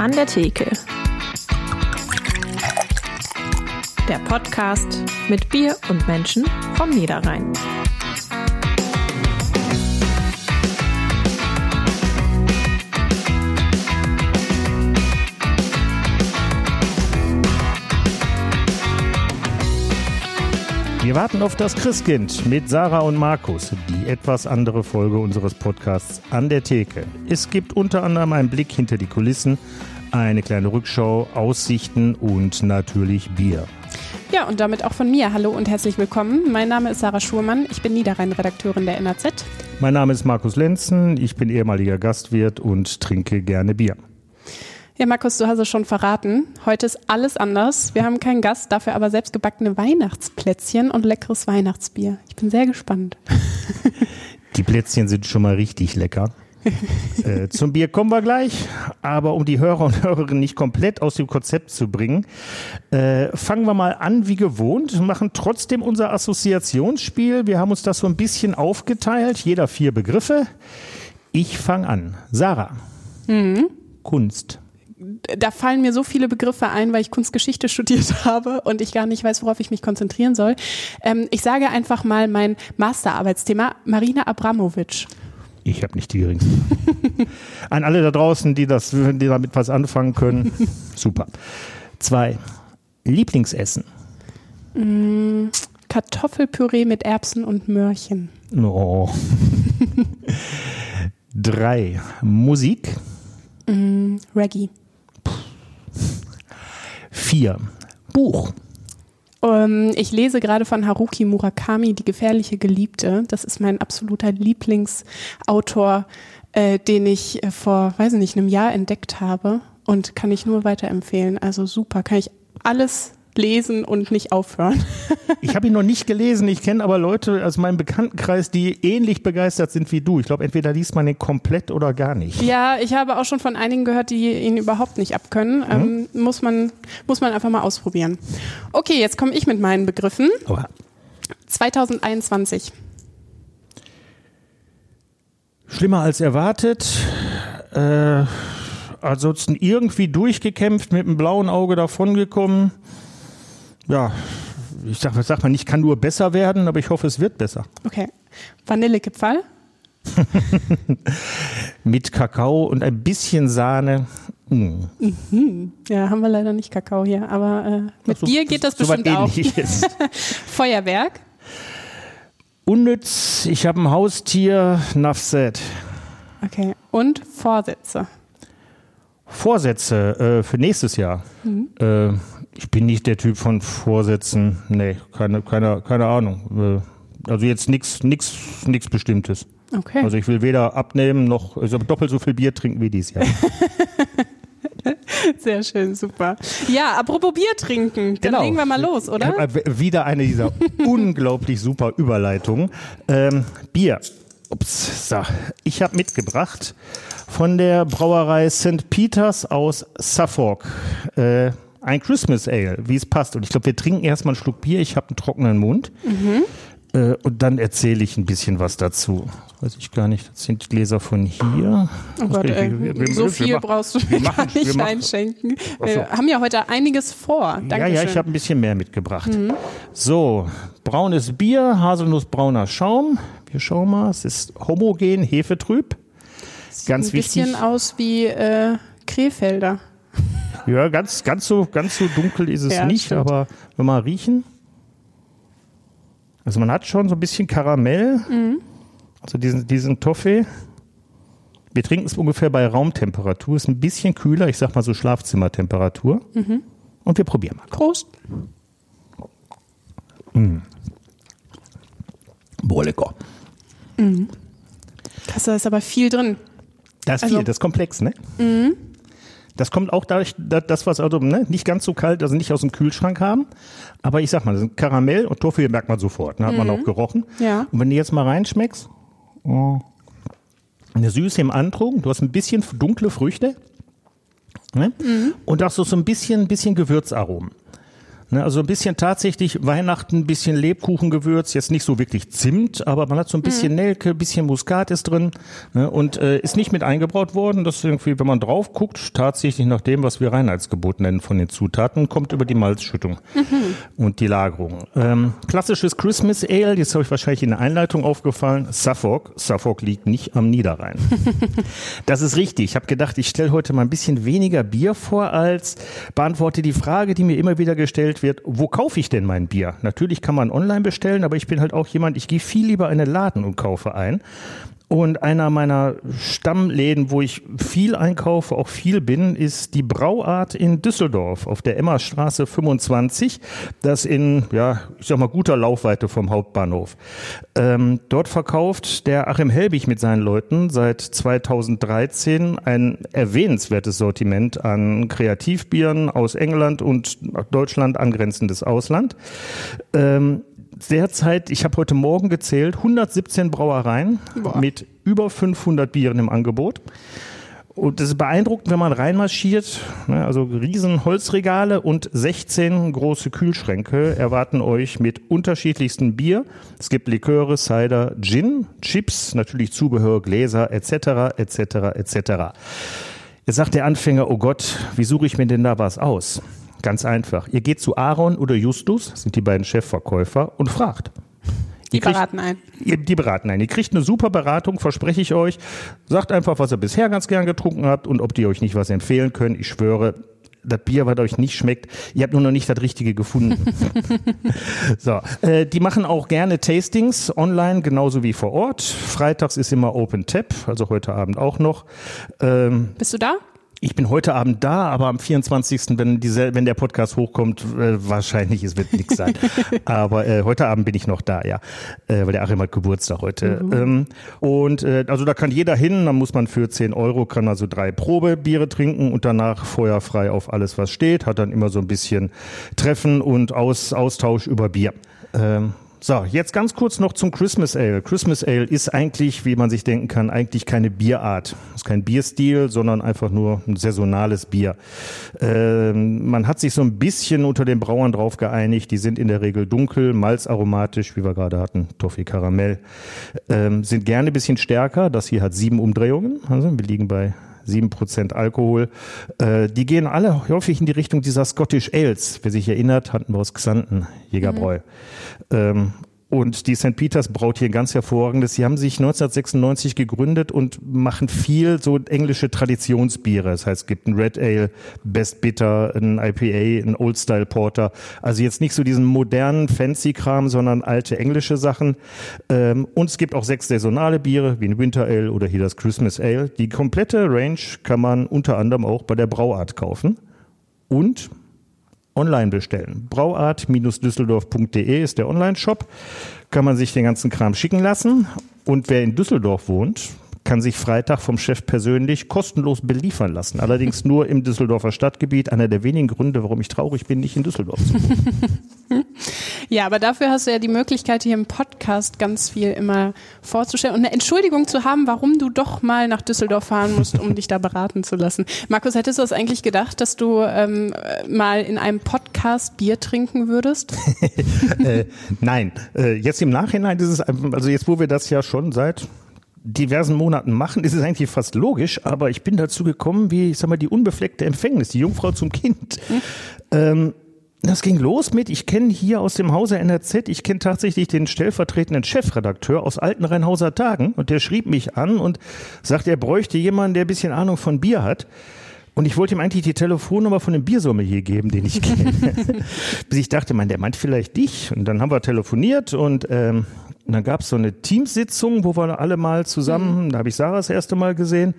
An der Theke. Der Podcast mit Bier und Menschen vom Niederrhein. Wir warten auf das Christkind mit Sarah und Markus, die etwas andere Folge unseres Podcasts an der Theke. Es gibt unter anderem einen Blick hinter die Kulissen, eine kleine Rückschau, Aussichten und natürlich Bier. Ja, und damit auch von mir. Hallo und herzlich willkommen. Mein Name ist Sarah Schurmann. Ich bin Niederrhein-Redakteurin der NAZ. Mein Name ist Markus Lenzen. Ich bin ehemaliger Gastwirt und trinke gerne Bier. Ja, Markus, du hast es schon verraten. Heute ist alles anders. Wir haben keinen Gast, dafür aber selbstgebackene Weihnachtsplätzchen und leckeres Weihnachtsbier. Ich bin sehr gespannt. Die Plätzchen sind schon mal richtig lecker. äh, zum Bier kommen wir gleich, aber um die Hörer und Hörerinnen nicht komplett aus dem Konzept zu bringen, äh, fangen wir mal an wie gewohnt, machen trotzdem unser Assoziationsspiel. Wir haben uns das so ein bisschen aufgeteilt, jeder vier Begriffe. Ich fange an. Sarah. Mhm. Kunst da fallen mir so viele Begriffe ein, weil ich Kunstgeschichte studiert habe und ich gar nicht weiß, worauf ich mich konzentrieren soll. Ähm, ich sage einfach mal mein Masterarbeitsthema, Marina Abramovic. Ich habe nicht die geringste. An alle da draußen, die, das, die damit was anfangen können, super. Zwei, Lieblingsessen. Mm, Kartoffelpüree mit Erbsen und Möhrchen. Oh. Drei, Musik. Mm, Reggae. Vier. Buch. Um, ähm, ich lese gerade von Haruki Murakami Die gefährliche Geliebte. Das ist mein absoluter Lieblingsautor, äh, den ich äh, vor, weiß nicht, einem Jahr entdeckt habe und kann ich nur weiterempfehlen. Also super, kann ich alles lesen und nicht aufhören. ich habe ihn noch nicht gelesen. Ich kenne aber Leute aus meinem Bekanntenkreis, die ähnlich begeistert sind wie du. Ich glaube, entweder liest man ihn komplett oder gar nicht. Ja, ich habe auch schon von einigen gehört, die ihn überhaupt nicht abkönnen. Mhm. Ähm, muss, man, muss man einfach mal ausprobieren. Okay, jetzt komme ich mit meinen Begriffen. Oha. 2021. Schlimmer als erwartet. Äh, ansonsten irgendwie durchgekämpft, mit einem blauen Auge davongekommen ja, ich sag, sag mal nicht, kann nur besser werden, aber ich hoffe, es wird besser. Okay. Vanillekipferl? Mit Kakao und ein bisschen Sahne. Mm. Mhm. Ja, haben wir leider nicht Kakao hier, aber äh, mit so, Bier geht das so bestimmt auch. Feuerwerk? Unnütz, ich habe ein Haustier, Nafset. Okay, und Vorsätze? Vorsätze äh, für nächstes Jahr. Mhm. Äh, ich bin nicht der Typ von Vorsätzen. Nee, keine, keine, keine Ahnung. Äh, also jetzt nichts nix, nix Bestimmtes. Okay. Also ich will weder abnehmen noch also doppelt so viel Bier trinken wie dieses Jahr. Sehr schön, super. Ja, apropos Bier trinken, dann genau. legen wir mal los, oder? Wieder eine dieser unglaublich super Überleitungen. Ähm, Bier. Ups, so. Ich habe mitgebracht von der Brauerei St. Peters aus Suffolk. Äh, ein Christmas Ale, wie es passt. Und ich glaube, wir trinken erstmal einen Schluck Bier. Ich habe einen trockenen Mund. Mhm. Äh, und dann erzähle ich ein bisschen was dazu. Weiß ich gar nicht. Das sind Gläser von hier. Oh Gott, ey, wir, wir, so viel wir brauchst du mir gar nicht machen, einschenken. Wir so. haben ja heute einiges vor. Dankeschön. Ja, ja, ich habe ein bisschen mehr mitgebracht. Mhm. So, braunes Bier, haselnussbrauner Schaum. Wir schauen mal, es ist homogen, hefetrüb. Sieht Ganz ein wichtig. bisschen aus wie äh, Krefelder. Ja, ganz, ganz, so, ganz so dunkel ist es ja, nicht, stimmt. aber wenn wir riechen. Also man hat schon so ein bisschen Karamell, mhm. also diesen, diesen Toffee. Wir trinken es ungefähr bei Raumtemperatur, ist ein bisschen kühler, ich sag mal so Schlafzimmertemperatur. Mhm. Und wir probieren mal. Prost. Mhm. Boah, lecker. Mhm. Da ist aber viel drin. Da ist also, viel, das ist komplex, ne? Mhm. Das kommt auch dadurch, das, was also ne, nicht ganz so kalt, also nicht aus dem Kühlschrank haben. Aber ich sag mal, das sind Karamell und Toffee merkt man sofort. Ne, hat mhm. man auch gerochen. Ja. Und wenn du jetzt mal reinschmeckst, oh, eine Süße im Andruck, du hast ein bisschen dunkle Früchte. Ne? Mhm. Und auch so, so ein bisschen, bisschen Gewürzaromen. Ne, also ein bisschen tatsächlich Weihnachten, ein bisschen Lebkuchengewürz, jetzt nicht so wirklich Zimt, aber man hat so ein bisschen mhm. Nelke, ein bisschen Muskat ist drin ne, und äh, ist nicht mit eingebraut worden. Das ist irgendwie, wenn man drauf guckt, tatsächlich nach dem, was wir Reinheitsgebot nennen von den Zutaten, kommt über die Malzschüttung mhm. und die Lagerung. Ähm, klassisches Christmas Ale, jetzt habe ich wahrscheinlich in der Einleitung aufgefallen, Suffolk. Suffolk liegt nicht am Niederrhein. das ist richtig. Ich habe gedacht, ich stelle heute mal ein bisschen weniger Bier vor als beantworte die Frage, die mir immer wieder gestellt wird, wo kaufe ich denn mein Bier? Natürlich kann man online bestellen, aber ich bin halt auch jemand, ich gehe viel lieber in einen Laden und kaufe ein. Und einer meiner Stammläden, wo ich viel einkaufe, auch viel bin, ist die Brauart in Düsseldorf auf der Emmerstraße 25. Das in, ja, ich sag mal, guter Laufweite vom Hauptbahnhof. Ähm, dort verkauft der Achim Helbig mit seinen Leuten seit 2013 ein erwähnenswertes Sortiment an Kreativbieren aus England und Deutschland angrenzendes Ausland. Ähm, derzeit, ich habe heute Morgen gezählt, 117 Brauereien Boah. mit über 500 Bieren im Angebot. Und das ist beeindruckend, wenn man reinmarschiert. Ne, also riesen Holzregale und 16 große Kühlschränke erwarten euch mit unterschiedlichsten Bier. Es gibt Liköre, Cider, Gin, Chips, natürlich Zubehör, Gläser etc. etc. etc. Jetzt sagt der Anfänger, oh Gott, wie suche ich mir denn da was aus? Ganz einfach. Ihr geht zu Aaron oder Justus, sind die beiden Chefverkäufer, und fragt. Die kriegt, beraten ein. Ihr, die beraten ein. Ihr kriegt eine super Beratung, verspreche ich euch. Sagt einfach, was ihr bisher ganz gern getrunken habt und ob die euch nicht was empfehlen können. Ich schwöre, das Bier, was euch nicht schmeckt, ihr habt nur noch nicht das Richtige gefunden. so, äh, die machen auch gerne Tastings online, genauso wie vor Ort. Freitags ist immer Open Tap, also heute Abend auch noch. Ähm, Bist du da? Ich bin heute Abend da, aber am 24., wenn, diese, wenn der Podcast hochkommt, äh, wahrscheinlich, es wird nichts sein. aber äh, heute Abend bin ich noch da, ja, äh, weil der Achim hat Geburtstag heute. Mhm. Ähm, und äh, also da kann jeder hin, dann muss man für 10 Euro, kann also drei Probebiere trinken und danach feuerfrei auf alles, was steht, hat dann immer so ein bisschen Treffen und Aus, Austausch über Bier. Ähm, so, jetzt ganz kurz noch zum Christmas Ale. Christmas Ale ist eigentlich, wie man sich denken kann, eigentlich keine Bierart. ist kein Bierstil, sondern einfach nur ein saisonales Bier. Ähm, man hat sich so ein bisschen unter den Brauern drauf geeinigt. Die sind in der Regel dunkel, malzaromatisch, wie wir gerade hatten, Toffee Karamell. Ähm, sind gerne ein bisschen stärker. Das hier hat sieben Umdrehungen. Also wir liegen bei 7% Alkohol. Äh, die gehen alle häufig in die Richtung dieser Scottish Ales. Wer sich erinnert, hatten wir aus Xanten, Jägerbräu. Mhm. Ähm, und die St. Peters braut hier ganz hervorragendes. Sie haben sich 1996 gegründet und machen viel so englische Traditionsbiere. Das heißt, es gibt ein Red Ale, Best Bitter, ein IPA, ein Old Style Porter. Also jetzt nicht so diesen modernen Fancy-Kram, sondern alte englische Sachen. Ähm, und es gibt auch sechs saisonale Biere, wie ein Winter Ale oder hier das Christmas Ale. Die komplette Range kann man unter anderem auch bei der Brauart kaufen. Und online bestellen. Brauart-düsseldorf.de ist der Online-Shop. Kann man sich den ganzen Kram schicken lassen. Und wer in Düsseldorf wohnt, kann sich Freitag vom Chef persönlich kostenlos beliefern lassen. Allerdings nur im Düsseldorfer Stadtgebiet. Einer der wenigen Gründe, warum ich traurig bin, nicht in Düsseldorf zu wohnen. ja, aber dafür hast du ja die Möglichkeit, hier im Podcast ganz viel immer vorzustellen und eine Entschuldigung zu haben, warum du doch mal nach Düsseldorf fahren musst, um dich da beraten zu lassen. Markus, hättest du das eigentlich gedacht, dass du ähm, mal in einem Podcast Bier trinken würdest? äh, nein, äh, jetzt im Nachhinein ist es, also jetzt, wo wir das ja schon seit diversen Monaten machen, ist es eigentlich fast logisch, aber ich bin dazu gekommen, wie, ich sag mal, die unbefleckte Empfängnis, die Jungfrau zum Kind. Mhm. Ähm, das ging los mit, ich kenne hier aus dem Hause NRZ, ich kenne tatsächlich den stellvertretenden Chefredakteur aus alten Rheinhauser Tagen und der schrieb mich an und sagt, er bräuchte jemanden, der ein bisschen Ahnung von Bier hat. Und ich wollte ihm eigentlich die Telefonnummer von dem Biersommelier geben, den ich kenne. Bis ich dachte, man, der meint vielleicht dich. Und dann haben wir telefoniert und ähm, und dann gab es so eine Teamsitzung, wo wir alle mal zusammen, mhm. da habe ich Sarah das erste Mal gesehen.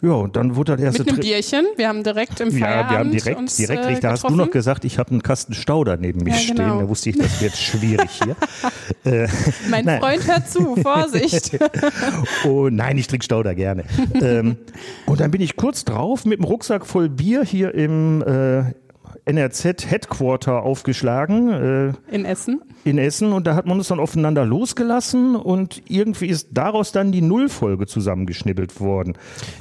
Ja, und dann wurde das erste Mit einem Bierchen. Wir haben direkt im Feierabend Ja, wir haben direkt, uns, direkt, äh, da hast du noch gesagt, ich habe einen Kasten Stauder neben mich ja, genau. stehen. Da wusste ich, das wird schwierig hier. äh, mein nein. Freund hört zu, Vorsicht. oh nein, ich trinke Stauder gerne. ähm, und dann bin ich kurz drauf mit dem Rucksack voll Bier hier im, äh, NRZ Headquarter aufgeschlagen. Äh, in Essen? In Essen und da hat man uns dann aufeinander losgelassen und irgendwie ist daraus dann die Nullfolge zusammengeschnibbelt worden.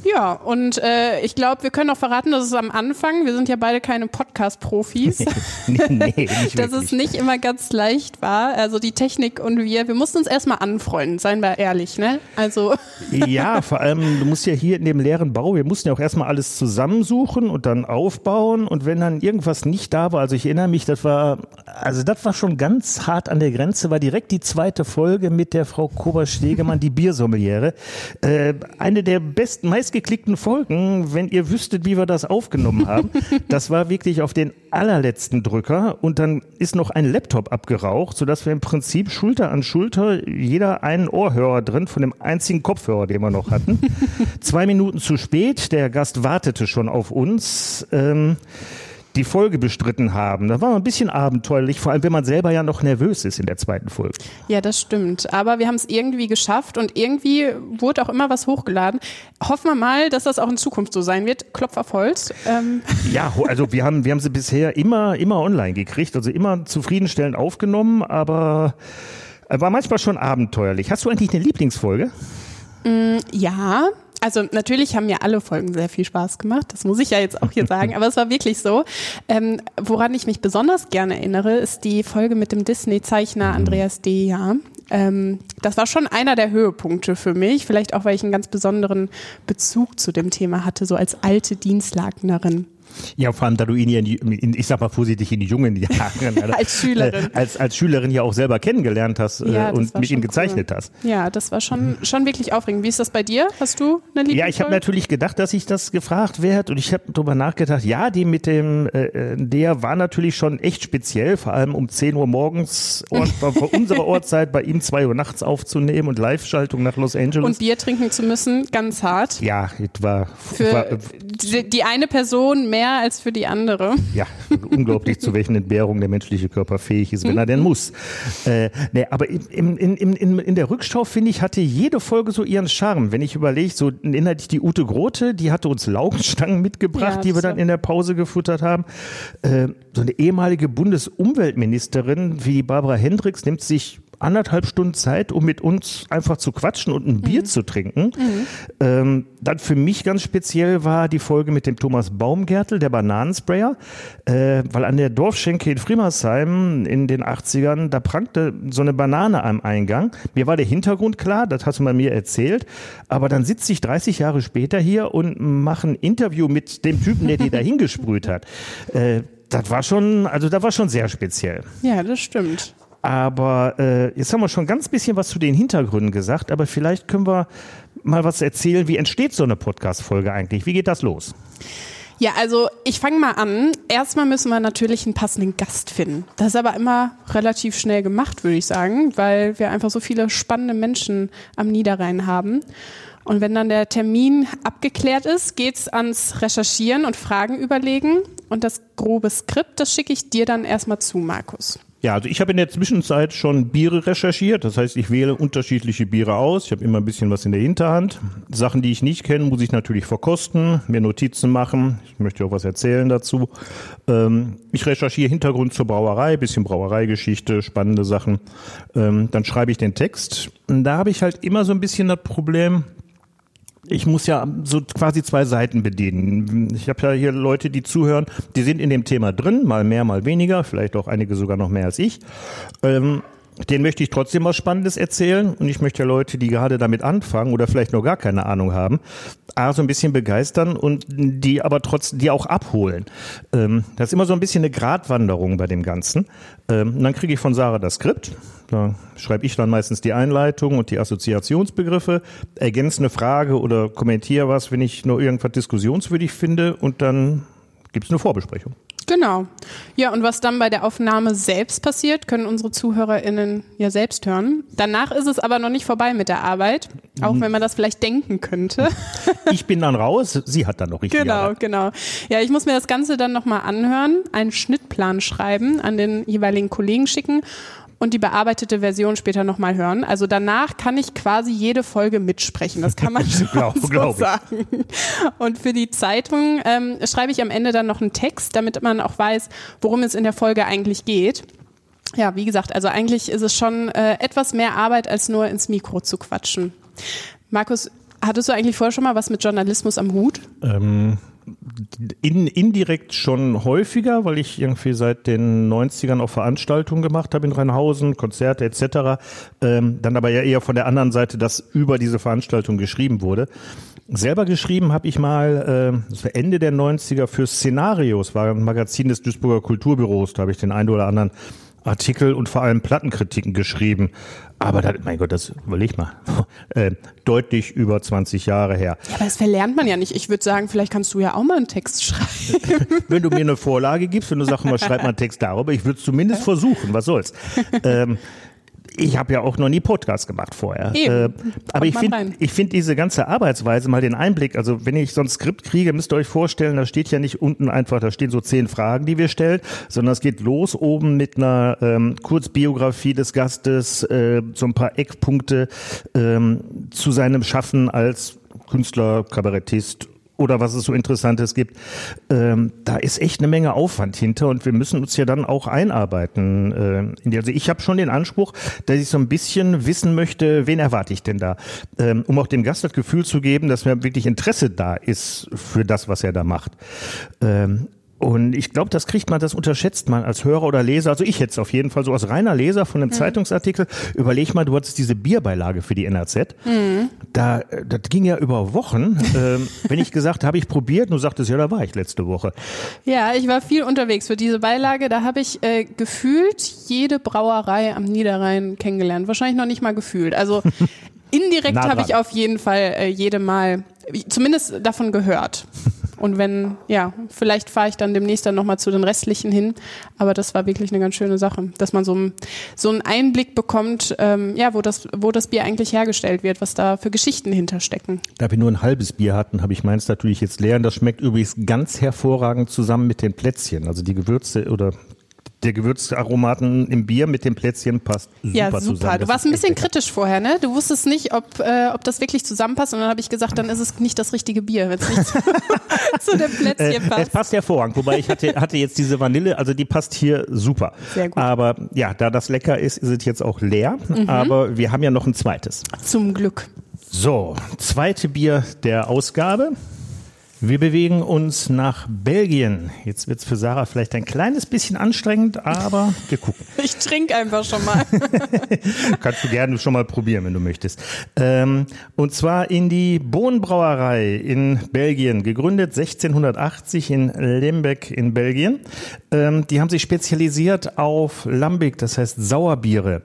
Ja, und äh, ich glaube, wir können auch verraten, dass es am Anfang, wir sind ja beide keine Podcast-Profis, nee, nee, dass es nicht immer ganz leicht war. Also die Technik und wir, wir mussten uns erstmal anfreunden, seien wir ehrlich, ne? Also. Ja, vor allem, du musst ja hier in dem leeren Bau, wir mussten ja auch erstmal alles zusammensuchen und dann aufbauen und wenn dann irgendwas nicht da war, also ich erinnere mich, das war, also das war schon ganz hart an der Grenze, war direkt die zweite Folge mit der Frau Kober-Stegemann, die Biersommeliere. Äh, eine der besten, meistgeklickten Folgen, wenn ihr wüsstet, wie wir das aufgenommen haben. Das war wirklich auf den allerletzten Drücker und dann ist noch ein Laptop abgeraucht, sodass wir im Prinzip Schulter an Schulter jeder einen Ohrhörer drin von dem einzigen Kopfhörer, den wir noch hatten. Zwei Minuten zu spät, der Gast wartete schon auf uns. Ähm, die Folge bestritten haben. Das war ein bisschen abenteuerlich, vor allem wenn man selber ja noch nervös ist in der zweiten Folge. Ja, das stimmt. Aber wir haben es irgendwie geschafft und irgendwie wurde auch immer was hochgeladen. Hoffen wir mal, dass das auch in Zukunft so sein wird. Klopf auf Holz. Ähm. Ja, also wir haben, wir haben sie bisher immer, immer online gekriegt, also immer zufriedenstellend aufgenommen, aber war manchmal schon abenteuerlich. Hast du eigentlich eine Lieblingsfolge? Mm, ja, also natürlich haben mir alle Folgen sehr viel Spaß gemacht, das muss ich ja jetzt auch hier sagen, aber es war wirklich so. Ähm, woran ich mich besonders gerne erinnere, ist die Folge mit dem Disney-Zeichner mhm. Andreas Deja. Ähm, das war schon einer der Höhepunkte für mich, vielleicht auch, weil ich einen ganz besonderen Bezug zu dem Thema hatte, so als alte Dienstlagnerin. Ja, vor allem, da du ihn ja, in die, in, ich sag mal vorsichtig, in die jungen Jahren als Schülerin, äh, als, als Schülerin ja auch selber kennengelernt hast äh, ja, und mit ihm gezeichnet cool. hast. Ja, das war schon, schon wirklich aufregend. Wie ist das bei dir? Hast du eine Lieblingsfolge? Ja, ich habe natürlich gedacht, dass ich das gefragt werde und ich habe darüber nachgedacht, ja, die mit dem, äh, äh, der war natürlich schon echt speziell, vor allem um 10 Uhr morgens Ort, vor unserer Ortszeit bei ihm 2 Uhr nachts aufzunehmen und Live-Schaltung nach Los Angeles. Und Bier trinken zu müssen, ganz hart. Ja, es war, Für war, die, die eine Person mehr mehr als für die andere. Ja, unglaublich, zu welchen Entbehrungen der menschliche Körper fähig ist, wenn er denn muss. Äh, nee, aber in, in, in, in der Rückschau, finde ich, hatte jede Folge so ihren Charme. Wenn ich überlege, so erinnert ich die Ute Grote, die hatte uns Laugenstangen mitgebracht, ja, die wir dann in der Pause gefuttert haben. Äh, so eine ehemalige Bundesumweltministerin wie Barbara Hendricks nimmt sich anderthalb Stunden Zeit, um mit uns einfach zu quatschen und ein Bier mhm. zu trinken. Mhm. Ähm, dann für mich ganz speziell war die Folge mit dem Thomas Baumgärtel, der Bananensprayer, äh, weil an der Dorfschenke in Friemersheim in den 80ern, da prangte so eine Banane am Eingang. Mir war der Hintergrund klar, das hast du mal mir erzählt, aber dann sitze ich 30 Jahre später hier und mache ein Interview mit dem Typen, der die da hingesprüht hat. Äh, das war schon, also da war schon sehr speziell. Ja, das stimmt. Aber äh, jetzt haben wir schon ganz bisschen was zu den Hintergründen gesagt, aber vielleicht können wir mal was erzählen, wie entsteht so eine Podcast-Folge eigentlich? Wie geht das los? Ja, also ich fange mal an. Erstmal müssen wir natürlich einen passenden Gast finden. Das ist aber immer relativ schnell gemacht, würde ich sagen, weil wir einfach so viele spannende Menschen am Niederrhein haben. Und wenn dann der Termin abgeklärt ist, geht's ans Recherchieren und Fragen überlegen. Und das grobe Skript, das schicke ich dir dann erstmal zu, Markus. Ja, also ich habe in der Zwischenzeit schon Biere recherchiert. Das heißt, ich wähle unterschiedliche Biere aus. Ich habe immer ein bisschen was in der Hinterhand. Sachen, die ich nicht kenne, muss ich natürlich verkosten, mir Notizen machen. Ich möchte auch was erzählen dazu. Ähm, ich recherchiere Hintergrund zur Brauerei, bisschen Brauereigeschichte, spannende Sachen. Ähm, dann schreibe ich den Text. Und da habe ich halt immer so ein bisschen das Problem, ich muss ja so quasi zwei Seiten bedienen. Ich habe ja hier Leute, die zuhören, die sind in dem Thema drin, mal mehr, mal weniger, vielleicht auch einige sogar noch mehr als ich. Ähm, den möchte ich trotzdem was Spannendes erzählen und ich möchte ja Leute, die gerade damit anfangen oder vielleicht noch gar keine Ahnung haben, A, so ein bisschen begeistern und die aber trotzdem, die auch abholen. Ähm, das ist immer so ein bisschen eine Gratwanderung bei dem Ganzen. Ähm, und dann kriege ich von Sarah das Skript da schreibe ich dann meistens die Einleitung und die Assoziationsbegriffe, ergänze eine Frage oder kommentiere was, wenn ich nur irgendwas diskussionswürdig finde und dann gibt es eine Vorbesprechung. Genau. Ja, und was dann bei der Aufnahme selbst passiert, können unsere ZuhörerInnen ja selbst hören. Danach ist es aber noch nicht vorbei mit der Arbeit, auch wenn man das vielleicht denken könnte. Ich bin dann raus, sie hat dann noch richtig Genau, Arbeit. genau. Ja, ich muss mir das Ganze dann nochmal anhören, einen Schnittplan schreiben, an den jeweiligen Kollegen schicken und die bearbeitete Version später nochmal hören. Also danach kann ich quasi jede Folge mitsprechen. Das kann man schon Glaub- so glaub sagen. Und für die Zeitung ähm, schreibe ich am Ende dann noch einen Text, damit man auch weiß, worum es in der Folge eigentlich geht. Ja, wie gesagt, also eigentlich ist es schon äh, etwas mehr Arbeit, als nur ins Mikro zu quatschen. Markus, hattest du eigentlich vorher schon mal was mit Journalismus am Hut? Ähm, in, indirekt schon häufiger, weil ich irgendwie seit den 90ern auch Veranstaltungen gemacht habe in Rheinhausen, Konzerte etc. Ähm, dann aber ja eher von der anderen Seite, dass über diese Veranstaltung geschrieben wurde. Selber geschrieben habe ich mal, äh, das war Ende der 90er für Szenarios, war ein Magazin des Duisburger Kulturbüros, da habe ich den einen oder anderen Artikel und vor allem Plattenkritiken geschrieben. Aber da, mein Gott, das überleg mal, äh, deutlich über 20 Jahre her. Ja, aber das verlernt man ja nicht. Ich würde sagen, vielleicht kannst du ja auch mal einen Text schreiben. wenn du mir eine Vorlage gibst, wenn du sagst, mal schreib mal einen Text darüber, ich würde es zumindest versuchen, was soll's. Ähm, ich habe ja auch noch nie Podcast gemacht vorher. Äh, aber ich finde ich finde diese ganze Arbeitsweise mal den Einblick, also wenn ich so ein Skript kriege, müsst ihr euch vorstellen, da steht ja nicht unten einfach, da stehen so zehn Fragen, die wir stellen, sondern es geht los oben mit einer ähm, Kurzbiografie des Gastes, äh, so ein paar Eckpunkte ähm, zu seinem Schaffen als Künstler, Kabarettist oder was es so Interessantes gibt. Ähm, da ist echt eine Menge Aufwand hinter und wir müssen uns ja dann auch einarbeiten. Äh, in die, also ich habe schon den Anspruch, dass ich so ein bisschen wissen möchte, wen erwarte ich denn da, ähm, um auch dem Gast das Gefühl zu geben, dass mir wirklich Interesse da ist für das, was er da macht. Ähm, und ich glaube, das kriegt man, das unterschätzt man als Hörer oder Leser. Also ich jetzt auf jeden Fall so als reiner Leser von einem Zeitungsartikel. Überleg mal, du hattest diese Bierbeilage für die NRZ. Da, äh, das ging ja über Wochen. ähm, wenn ich gesagt habe, ich probiert, und du sagtest, ja, da war ich letzte Woche. Ja, ich war viel unterwegs für diese Beilage. Da habe ich äh, gefühlt jede Brauerei am Niederrhein kennengelernt. Wahrscheinlich noch nicht mal gefühlt. Also indirekt habe ich auf jeden Fall äh, jede Mal zumindest davon gehört. Und wenn, ja, vielleicht fahre ich dann demnächst dann nochmal zu den restlichen hin. Aber das war wirklich eine ganz schöne Sache, dass man so, so einen Einblick bekommt, ähm, ja, wo das, wo das Bier eigentlich hergestellt wird, was da für Geschichten hinterstecken. Da wir nur ein halbes Bier hatten, habe ich meins natürlich jetzt leer. Und das schmeckt übrigens ganz hervorragend zusammen mit den Plätzchen. Also die Gewürze oder der Gewürzaromaten im Bier mit den Plätzchen passt super, ja, super. zusammen. Du warst ein bisschen kritisch vorher, ne? Du wusstest nicht, ob, äh, ob das wirklich zusammenpasst. Und dann habe ich gesagt, dann ist es nicht das richtige Bier, wenn es nicht zu, zu dem Äh, Plätzchen es passt. passt hervorragend, wobei ich hatte, hatte jetzt diese Vanille, also die passt hier super. Sehr gut. Aber ja, da das lecker ist, ist es jetzt auch leer. Mhm. Aber wir haben ja noch ein zweites. Zum Glück. So, zweite Bier der Ausgabe. Wir bewegen uns nach Belgien. Jetzt wird's für Sarah vielleicht ein kleines bisschen anstrengend, aber wir gucken. Ich trinke einfach schon mal. Kannst du gerne schon mal probieren, wenn du möchtest. Ähm, und zwar in die Bohnenbrauerei in Belgien, gegründet 1680 in Lembeck in Belgien. Ähm, die haben sich spezialisiert auf Lambic, das heißt Sauerbiere.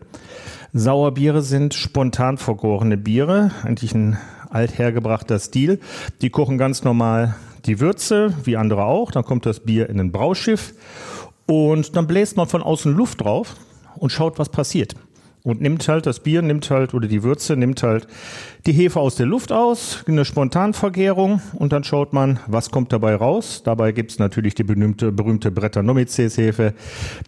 Sauerbiere sind spontan vergorene Biere, eigentlich ein althergebrachter Stil. Die kochen ganz normal die Würze, wie andere auch. Dann kommt das Bier in ein Brauschiff und dann bläst man von außen Luft drauf und schaut, was passiert. Und nimmt halt das Bier, nimmt halt, oder die Würze, nimmt halt die Hefe aus der Luft aus, eine Spontanvergärung und dann schaut man, was kommt dabei raus. Dabei gibt's natürlich die berühmte, berühmte Brettanomyces-Hefe,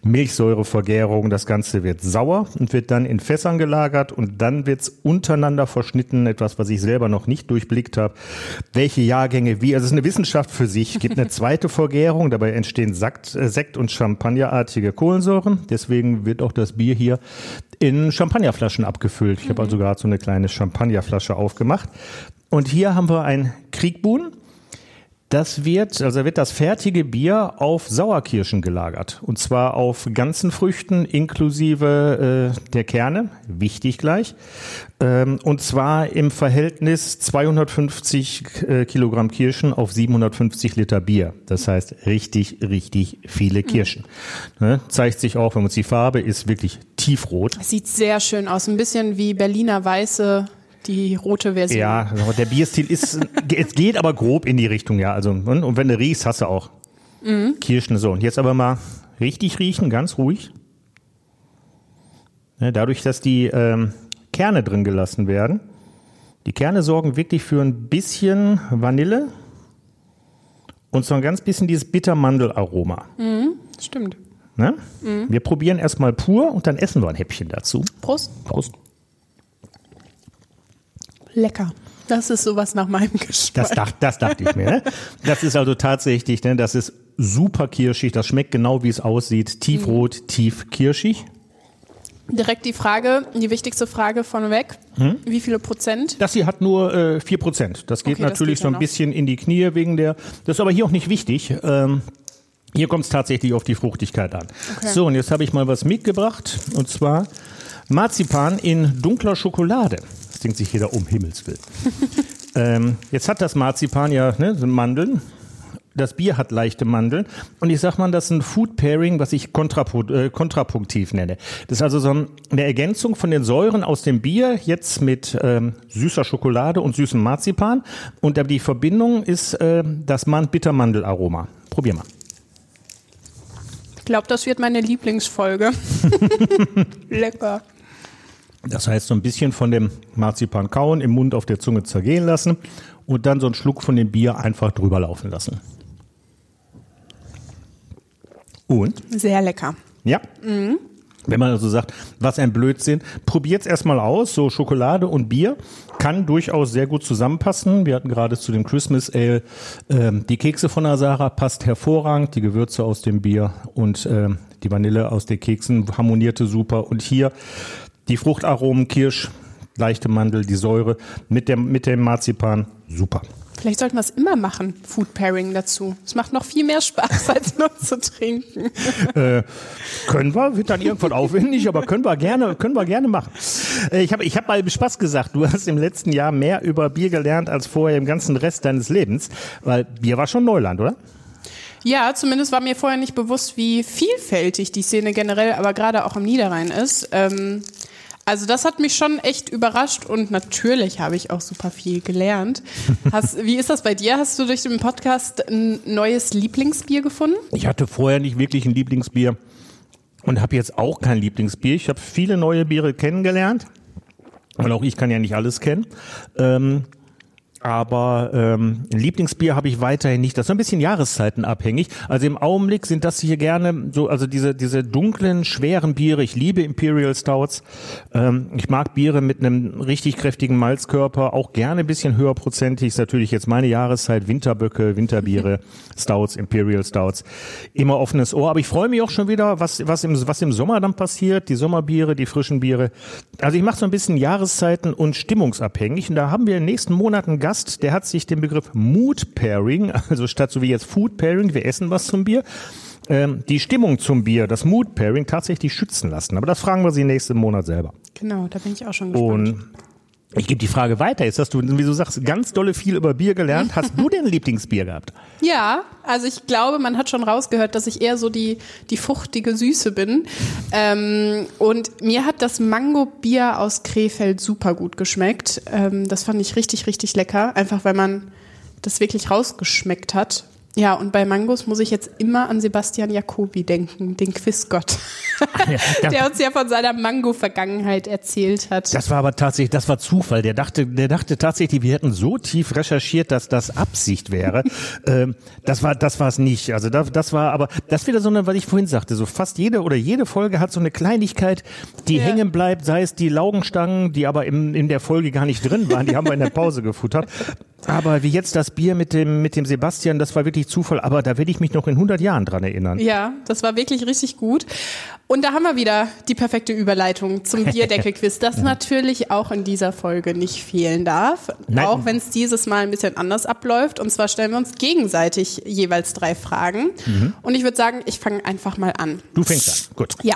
Milchsäurevergärung, das Ganze wird sauer und wird dann in Fässern gelagert und dann wird's untereinander verschnitten, etwas, was ich selber noch nicht durchblickt habe. Welche Jahrgänge wie, also es ist eine Wissenschaft für sich. Gibt eine zweite Vergärung, dabei entstehen Sakt, äh, Sekt und Champagnerartige Kohlensäuren. Deswegen wird auch das Bier hier in Champagnerflaschen abgefüllt. Ich habe also gerade so eine kleine Champagnerflasche aufgemacht. Und hier haben wir ein Kriegbuhn. Das wird, also wird das fertige Bier auf Sauerkirschen gelagert. Und zwar auf ganzen Früchten inklusive äh, der Kerne. Wichtig gleich. Ähm, und zwar im Verhältnis 250 äh, Kilogramm Kirschen auf 750 Liter Bier. Das heißt richtig, richtig viele Kirschen. Ne? Zeigt sich auch, wenn man uns die Farbe ist, wirklich tiefrot. Sieht sehr schön aus. Ein bisschen wie Berliner Weiße, die rote Version. Ja, der Bierstil ist, es geht aber grob in die Richtung, ja. Also, und und wenn du riechst, hast du auch Kirschen so. Und jetzt aber mal richtig riechen, ganz ruhig. Ne, dadurch, dass die ähm, Kerne drin gelassen werden. Die Kerne sorgen wirklich für ein bisschen Vanille und so ein ganz bisschen dieses Bittermandelaroma. Stimmt. Ne? Wir probieren erstmal pur und dann essen wir ein Häppchen dazu. Prost. Prost. Lecker. Das ist sowas nach meinem Geschmack. Das, dacht, das dachte ich mir. Ne? Das ist also tatsächlich, ne, das ist super kirschig. Das schmeckt genau, wie es aussieht. Tiefrot, tief kirschig. Direkt die Frage, die wichtigste Frage vorneweg. Hm? Wie viele Prozent? Das hier hat nur äh, 4%. Das geht Okay, das natürlich geht so ein noch. bisschen in die Knie wegen der. Das ist aber hier auch nicht wichtig. Ähm, hier kommt es tatsächlich auf die Fruchtigkeit an. Okay. So, und jetzt habe ich mal was mitgebracht. Und zwar Marzipan in dunkler Schokolade. Das denkt sich jeder um Himmels Willen. ähm, jetzt hat das Marzipan ja ne, so Mandeln. Das Bier hat leichte Mandeln. Und ich sag mal, das ist ein Food Pairing, was ich kontrapu äh, kontrapunktiv nenne. Das ist also so ein- eine Ergänzung von den Säuren aus dem Bier, jetzt mit ähm, süßer Schokolade und süßem Marzipan. Und die Verbindung ist äh, das Man Bittermandelaroma. Probier mal. Ich glaube, das wird meine Lieblingsfolge. Lecker. Das heißt, so ein bisschen von dem Marzipan kauen, im Mund auf der Zunge zergehen lassen und dann so einen Schluck von dem Bier einfach drüber laufen lassen. Und? Sehr lecker. Ja. Wenn man also sagt, was ein Blödsinn, probiert's erstmal aus. So Schokolade und Bier kann durchaus sehr gut zusammenpassen. Wir hatten gerade zu dem Christmas Ale ähm, die Kekse von Asara, passt hervorragend. Die Gewürze aus dem Bier und ähm, die Vanille aus den Keksen harmonierte super. Und hier die Fruchtaromen, Kirsch, leichte Mandel, die Säure mit dem, mit dem Marzipan, super. Vielleicht sollten wir es immer machen, Food Pairing dazu. Es macht noch viel mehr Spaß, als nur zu trinken. Können wir, wird dann irgendwann aufwendig, aber können wir gerne, können wir gerne machen. Äh, Ich habe ich hab mal Spaß gesagt, du hast im letzten Jahr mehr über Bier gelernt als vorher im ganzen Rest deines Lebens, weil Bier war schon Neuland, oder? Ja, zumindest war mir vorher nicht bewusst, wie vielfältig die Szene generell, aber gerade auch am Niederrhein ist. Ähm, also das hat mich schon echt überrascht und natürlich habe ich auch super viel gelernt. Hast, wie ist das bei dir? Hast du durch den Podcast ein neues Lieblingsbier gefunden? Ich hatte vorher nicht wirklich ein Lieblingsbier und habe jetzt auch kein Lieblingsbier. Ich habe viele neue Biere kennengelernt, weil auch ich kann ja nicht alles kennen. Ähm, aber ähm, ein Lieblingsbier habe ich weiterhin nicht. Das ist so ein bisschen jahreszeitenabhängig. Also im Augenblick sind das hier gerne so, also diese diese dunklen, schweren Biere. Ich liebe Imperial Stouts. Ähm, ich mag Biere mit einem richtig kräftigen Malzkörper, auch gerne ein bisschen höherprozentig. Ist natürlich jetzt meine Jahreszeit. Winterböcke, Winterbiere, Stouts, Imperial Stouts. Immer offenes Ohr. Aber ich freue mich auch schon wieder, was was im was im Sommer dann passiert. Die Sommerbiere, die frischen Biere. Also ich mache so ein bisschen Jahreszeiten und stimmungsabhängig. Und da haben wir in den nächsten Monaten einen Gast, der hat sich den Begriff Mood Pairing, also statt so wie jetzt Food Pairing, wir essen was zum Bier, ähm, die Stimmung zum Bier, das Mood Pairing tatsächlich schützen lassen. Aber das fragen wir sie nächsten Monat selber. Genau, da bin ich auch schon gespannt. Und ich gebe die Frage weiter. Jetzt hast du, wie du sagst, ganz dolle viel über Bier gelernt. Hast du denn Lieblingsbier gehabt? Ja, also ich glaube, man hat schon rausgehört, dass ich eher so die, die fruchtige Süße bin. Ähm, und mir hat das Mango-Bier aus Krefeld super gut geschmeckt. Ähm, das fand ich richtig, richtig lecker. Einfach weil man das wirklich rausgeschmeckt hat. Ja, und bei Mangos muss ich jetzt immer an Sebastian Jacobi denken, den Quizgott, der uns ja von seiner Mango-Vergangenheit erzählt hat. Das war aber tatsächlich, das war Zufall. Der dachte, der dachte tatsächlich, wir hätten so tief recherchiert, dass das Absicht wäre. ähm, das war, das war es nicht. Also das, das war, aber das wieder so eine, was ich vorhin sagte, so fast jede oder jede Folge hat so eine Kleinigkeit, die Ja. hängen bleibt, sei es die Laugenstangen, die aber im, in der Folge gar nicht drin waren, die haben wir in der Pause gefuttert. Aber wie jetzt das Bier mit dem, mit dem Sebastian, das war wirklich Zufall, aber da werde ich mich noch in 100 Jahren dran erinnern. Ja, das war wirklich richtig gut. Und da haben wir wieder die perfekte Überleitung zum Bierdeckelquiz, das natürlich auch in dieser Folge nicht fehlen darf. Nein. Auch wenn es dieses Mal ein bisschen anders abläuft. Und zwar stellen wir uns gegenseitig jeweils drei Fragen. Und ich würde sagen, ich fange einfach mal an. Du fängst an. Gut. Ja.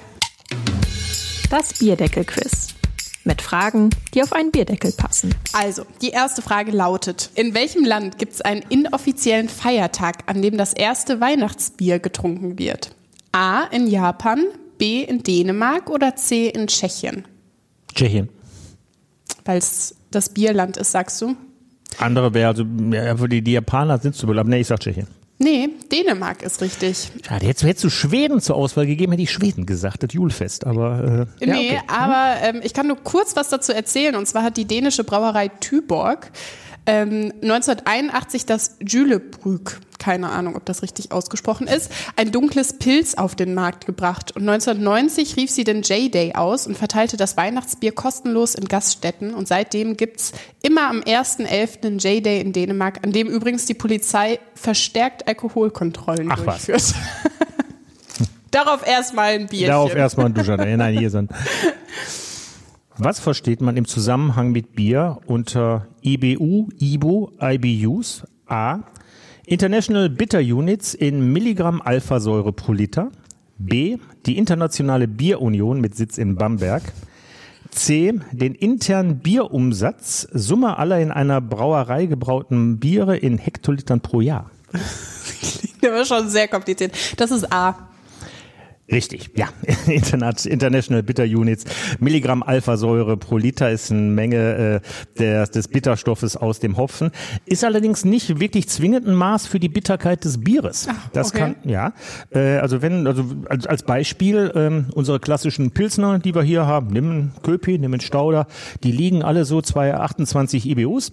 Das Bierdeckel-Quiz. Mit Fragen, die auf einen Bierdeckel passen. Also, die erste Frage lautet, in welchem Land gibt es einen inoffiziellen Feiertag, an dem das erste Weihnachtsbier getrunken wird? A in Japan, B in Dänemark oder C in Tschechien? Tschechien. Weil es das Bierland ist, sagst du? Andere wäre, also, ja, für die, die Japaner sind zu, aber nee, ich sag Tschechien. Nee, Dänemark ist richtig. Schade, jetzt hättest du Schweden zur Auswahl gegeben, hätte ich Schweden gesagt, das Julfest, aber äh, ja, nee, okay. aber ähm, ich kann nur kurz was dazu erzählen. Und zwar hat die dänische Brauerei Tuborg ähm, 1981 das Jülebrück keine Ahnung, ob das richtig ausgesprochen ist, ein dunkles Pilz auf den Markt gebracht. Und 1990 rief sie den J-Day aus und verteilte das Weihnachtsbier kostenlos in Gaststätten. Und seitdem gibt's immer am 1.11. einen J-Day in Dänemark, an dem übrigens die Polizei verstärkt Alkoholkontrollen Ach was. durchführt. Darauf erstmal ein Bierchen. Darauf erstmal ein Duscher. Nein, hier sind. Was versteht man im Zusammenhang mit Bier unter IBU, IBU, IBUs? A. International Bitter Units in Milligramm Alphasäure pro Liter. B. Die Internationale Bierunion mit Sitz in Bamberg. C. Den internen Bierumsatz, Summe aller in einer Brauerei gebrauten Biere in Hektolitern pro Jahr. Das war schon sehr kompliziert. Das ist A. Richtig, ja. Interna- International Bitter Units. Milligramm Alphasäure pro Liter ist eine Menge äh, der, des Bitterstoffes aus dem Hopfen. Ist allerdings nicht wirklich zwingend ein Maß für die Bitterkeit des Bieres. Ach, das okay. kann, ja. Äh, also wenn, also als, als Beispiel ähm, unsere klassischen Pilsner, die wir hier haben, nimm einen Köpi, nimm einen Stauder, die liegen alle so 228 IBUs.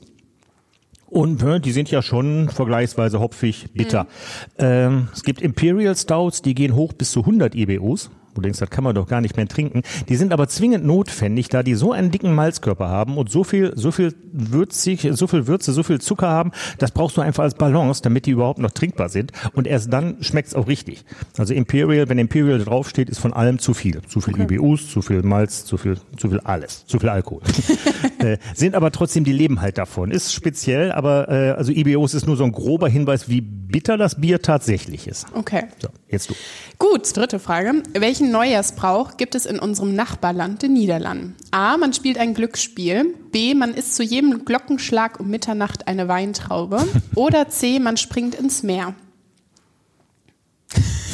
Und äh, die sind ja schon vergleichsweise hopfig bitter. Ähm, es gibt Imperial Stouts, die gehen hoch bis zu 100 IBUs. Du denkst, das kann man doch gar nicht mehr trinken. Die sind aber zwingend notwendig, da die so einen dicken Malzkörper haben und so viel, so viel würzig, so viel Würze, so viel Zucker haben. Das brauchst du einfach als Balance, damit die überhaupt noch trinkbar sind. Und erst dann schmeckt's auch richtig. Also Imperial, wenn Imperial draufsteht, ist von allem zu viel. Zu viel IBUs, zu viel Malz, zu viel, zu viel alles, zu viel Alkohol. äh, sind aber trotzdem, die leben halt davon. Ist speziell, aber äh, also IBUs ist nur so ein grober Hinweis, wie bitter das Bier tatsächlich ist. Okay. So, jetzt du. Gut, dritte Frage. Welchen Neujahrsbrauch gibt es in unserem Nachbarland, den Niederlanden? A. Man spielt ein Glücksspiel. B. Man isst zu jedem Glockenschlag um Mitternacht eine Weintraube. Oder C. Man springt ins Meer.